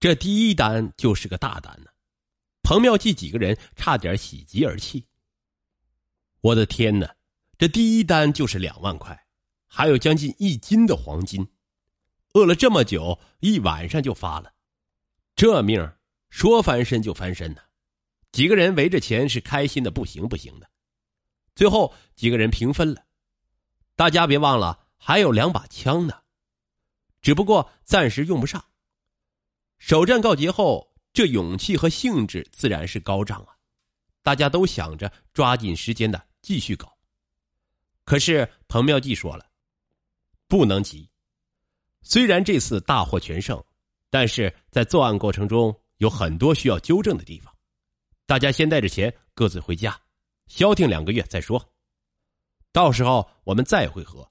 这第一单就是个大单呢，彭妙计几个人差点喜极而泣。我的天哪，这第一单就是两万块，还有将近一斤的黄金，饿了这么久，一晚上就发了，这命说翻身就翻身呢。几个人围着钱是开心的不行不行的，最后几个人平分了，大家别忘了还有两把枪呢，只不过暂时用不上。首战告捷后，这勇气和兴致自然是高涨啊！大家都想着抓紧时间的继续搞。可是彭妙计说了，不能急。虽然这次大获全胜，但是在作案过程中有很多需要纠正的地方。大家先带着钱各自回家，消停两个月再说。到时候我们再会合。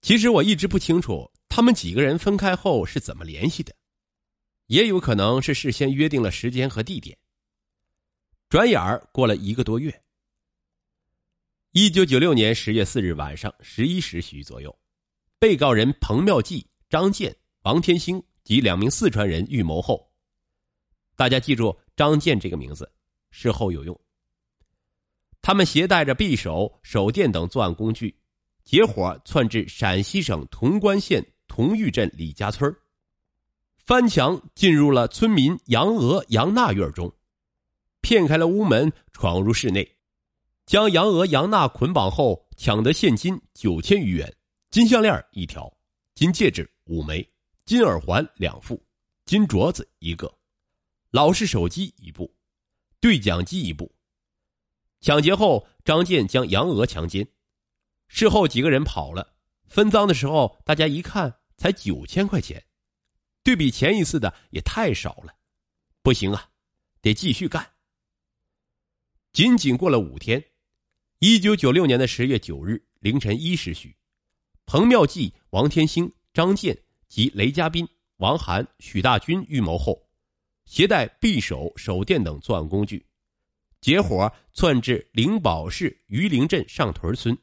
其实我一直不清楚。他们几个人分开后是怎么联系的？也有可能是事先约定了时间和地点。转眼儿过了一个多月，一九九六年十月四日晚上十一时许左右，被告人彭妙计、张建、王天星及两名四川人预谋后，大家记住张健这个名字，事后有用。他们携带着匕首、手电等作案工具，结伙窜至陕西省潼关县。潼玉镇李家村翻墙进入了村民杨娥、杨娜院中，骗开了屋门，闯入室内，将杨娥、杨娜捆绑后，抢得现金九千余元、金项链一条、金戒指五枚、金耳环两副、金镯子一个、老式手机一部、对讲机一部。抢劫后，张健将杨娥强奸，事后几个人跑了，分赃的时候，大家一看。才九千块钱，对比前一次的也太少了，不行啊，得继续干。仅仅过了五天，一九九六年的十月九日凌晨一时许，彭妙计、王天星、张健及雷家斌、王涵、许大军预谋后，携带匕首、手电等作案工具，结伙窜至灵宝市榆林镇上屯村，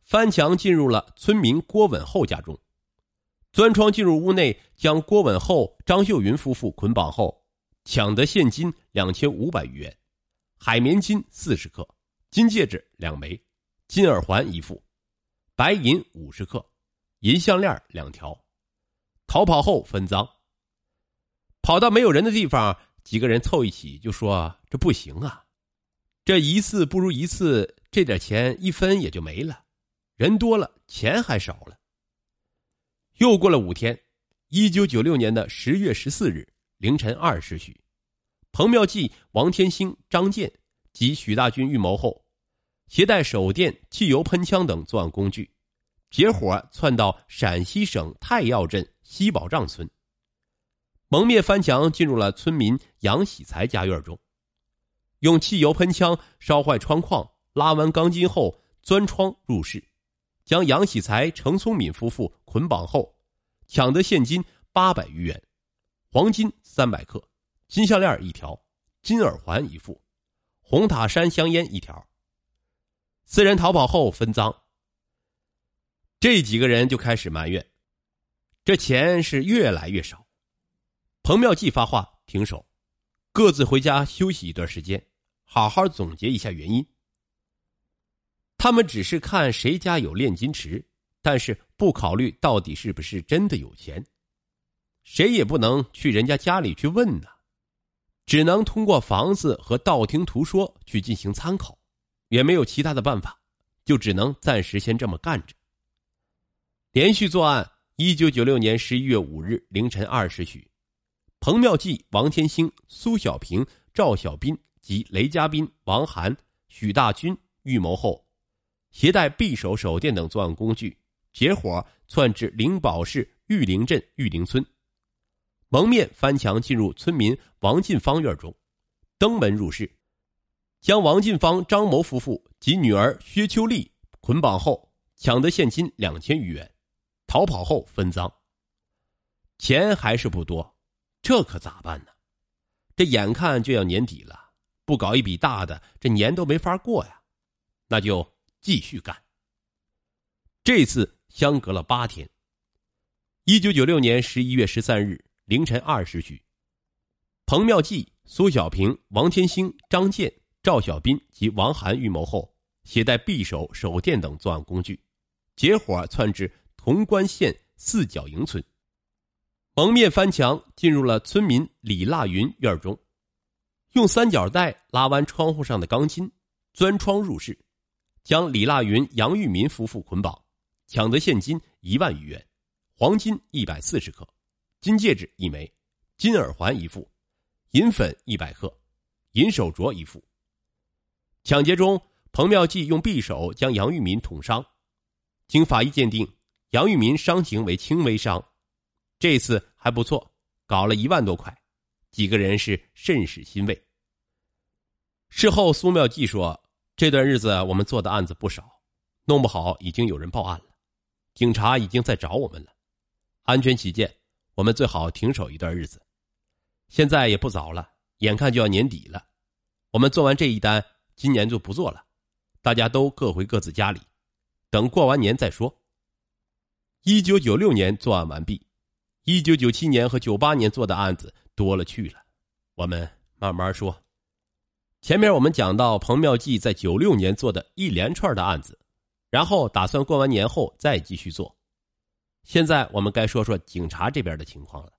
翻墙进入了村民郭稳厚家中。钻窗进入屋内，将郭稳厚、张秀云夫妇捆绑后，抢得现金两千五百余元、海绵金四十克、金戒指两枚、金耳环一副、白银五十克、银项链两条，逃跑后分赃。跑到没有人的地方，几个人凑一起就说：“这不行啊，这一次不如一次，这点钱一分也就没了，人多了，钱还少了。”又过了五天，一九九六年的十月十四日凌晨二时许，彭妙计、王天星、张建及许大军预谋后，携带手电、汽油喷枪等作案工具，结伙窜到陕西省太要镇西宝障村，蒙面翻墙进入了村民杨喜才家院中，用汽油喷枪烧坏窗框、拉完钢筋后，钻窗入室。将杨喜才、程聪敏夫妇捆绑后，抢得现金八百余元、黄金三百克、金项链一条、金耳环一副、红塔山香烟一条。四人逃跑后分赃。这几个人就开始埋怨，这钱是越来越少。彭妙计发话停手，各自回家休息一段时间，好好总结一下原因。他们只是看谁家有炼金池，但是不考虑到底是不是真的有钱。谁也不能去人家家里去问呢，只能通过房子和道听途说去进行参考，也没有其他的办法，就只能暂时先这么干着。连续作案。一九九六年十一月五日凌晨二时许，彭妙计、王天星、苏小平、赵小斌及雷家斌、王涵、许大军预谋后。携带匕首、手电等作案工具，结伙窜至灵宝市玉林镇玉林村，蒙面翻墙进入村民王进芳院中，登门入室，将王进芳、张某夫妇及女儿薛秋丽捆绑后，抢得现金两千余元，逃跑后分赃。钱还是不多，这可咋办呢？这眼看就要年底了，不搞一笔大的，这年都没法过呀。那就。继续干。这次相隔了八天。一九九六年十一月十三日凌晨二时许，彭妙计、苏小平、王天星、张健、赵小斌及王涵预谋后，携带匕首、手电等作案工具，结伙窜至潼关县四角营村，蒙面翻墙进入了村民李腊云院中，用三角带拉弯窗户上的钢筋，钻窗入室，将李腊云、杨玉民夫妇捆绑，抢得现金一万余元，黄金一百四十克。金戒指一枚，金耳环一副，银粉一百克，银手镯一副。抢劫中，彭妙计用匕首将杨玉民捅伤，经法医鉴定，杨玉民伤情为轻微伤。这次还不错，搞了一万多块，几个人是甚是欣慰。事后，苏妙计说：“这段日子我们做的案子不少，弄不好已经有人报案了，警察已经在找我们了。安全起见。”我们最好停手一段日子，现在也不早了，眼看就要年底了，我们做完这一单，今年就不做了，大家都各回各自家里，等过完年再说。一九九六年作案完毕，一九九七年和九八年做的案子多了去了，我们慢慢说。前面我们讲到彭妙计在九六年做的一连串的案子，然后打算过完年后再继续做。现在我们该说说警察这边的情况了。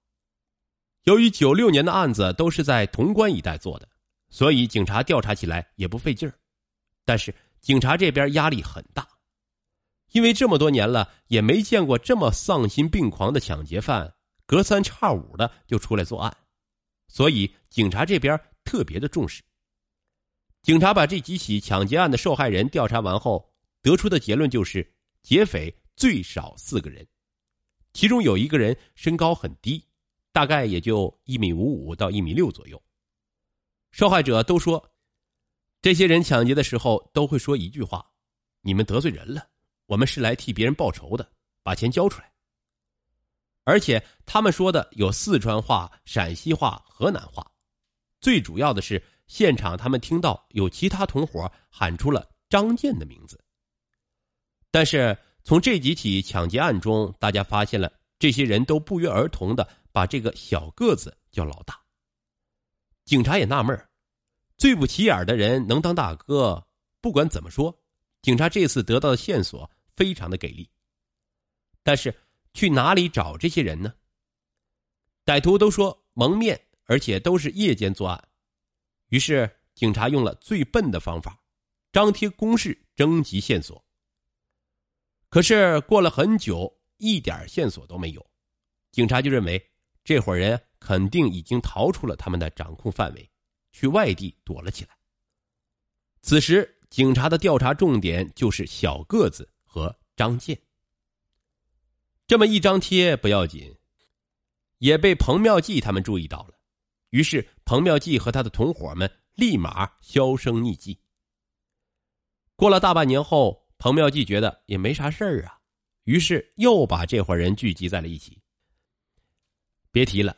由于九六年的案子都是在潼关一带做的，所以警察调查起来也不费劲儿。但是警察这边压力很大，因为这么多年了也没见过这么丧心病狂的抢劫犯，隔三差五的就出来作案，所以警察这边特别的重视。警察把这几起抢劫案的受害人调查完后，得出的结论就是：劫匪最少四个人。其中有一个人身高很低，大概也就一米五五到一米六左右。受害者都说，这些人抢劫的时候都会说一句话：“你们得罪人了，我们是来替别人报仇的，把钱交出来。”而且他们说的有四川话、陕西话、河南话，最主要的是现场他们听到有其他同伙喊出了张健的名字，但是。从这几起抢劫案中，大家发现了这些人都不约而同的把这个小个子叫老大。警察也纳闷最不起眼的人能当大哥？不管怎么说，警察这次得到的线索非常的给力。但是去哪里找这些人呢？歹徒都说蒙面，而且都是夜间作案。于是警察用了最笨的方法，张贴公示征集线索。可是过了很久，一点线索都没有，警察就认为这伙人肯定已经逃出了他们的掌控范围，去外地躲了起来。此时，警察的调查重点就是小个子和张健。这么一张贴不要紧，也被彭妙计他们注意到了，于是彭妙计和他的同伙们立马销声匿迹。过了大半年后。彭妙计觉得也没啥事儿啊，于是又把这伙人聚集在了一起。别提了，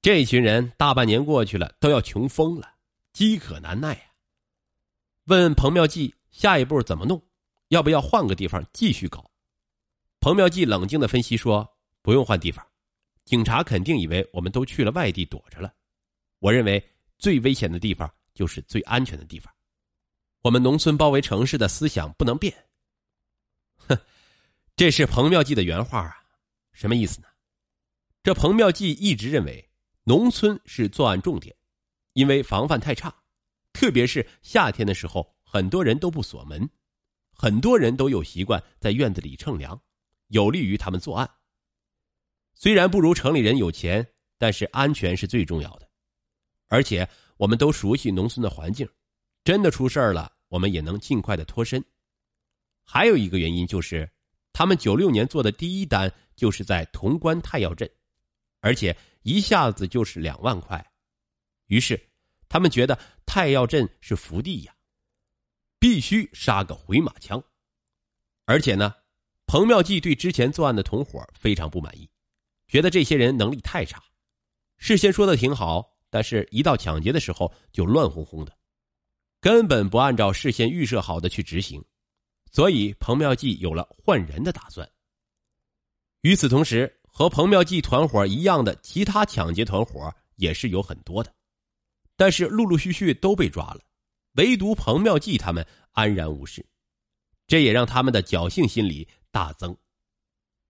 这群人大半年过去了，都要穷疯了，饥渴难耐啊。问彭妙计下一步怎么弄，要不要换个地方继续搞？彭妙计冷静的分析说：“不用换地方，警察肯定以为我们都去了外地躲着了。我认为最危险的地方就是最安全的地方。我们农村包围城市的思想不能变。”哼，这是彭妙计的原话啊，什么意思呢？这彭妙计一直认为农村是作案重点，因为防范太差，特别是夏天的时候，很多人都不锁门，很多人都有习惯在院子里乘凉，有利于他们作案。虽然不如城里人有钱，但是安全是最重要的，而且我们都熟悉农村的环境，真的出事了，我们也能尽快的脱身。还有一个原因就是，他们九六年做的第一单就是在潼关太药镇，而且一下子就是两万块，于是他们觉得太药镇是福地呀，必须杀个回马枪。而且呢，彭妙计对之前作案的同伙非常不满意，觉得这些人能力太差，事先说的挺好，但是一到抢劫的时候就乱哄哄的，根本不按照事先预设好的去执行。所以，彭妙计有了换人的打算。与此同时，和彭妙计团伙一样的其他抢劫团伙也是有很多的，但是陆陆续续都被抓了，唯独彭妙计他们安然无事，这也让他们的侥幸心理大增。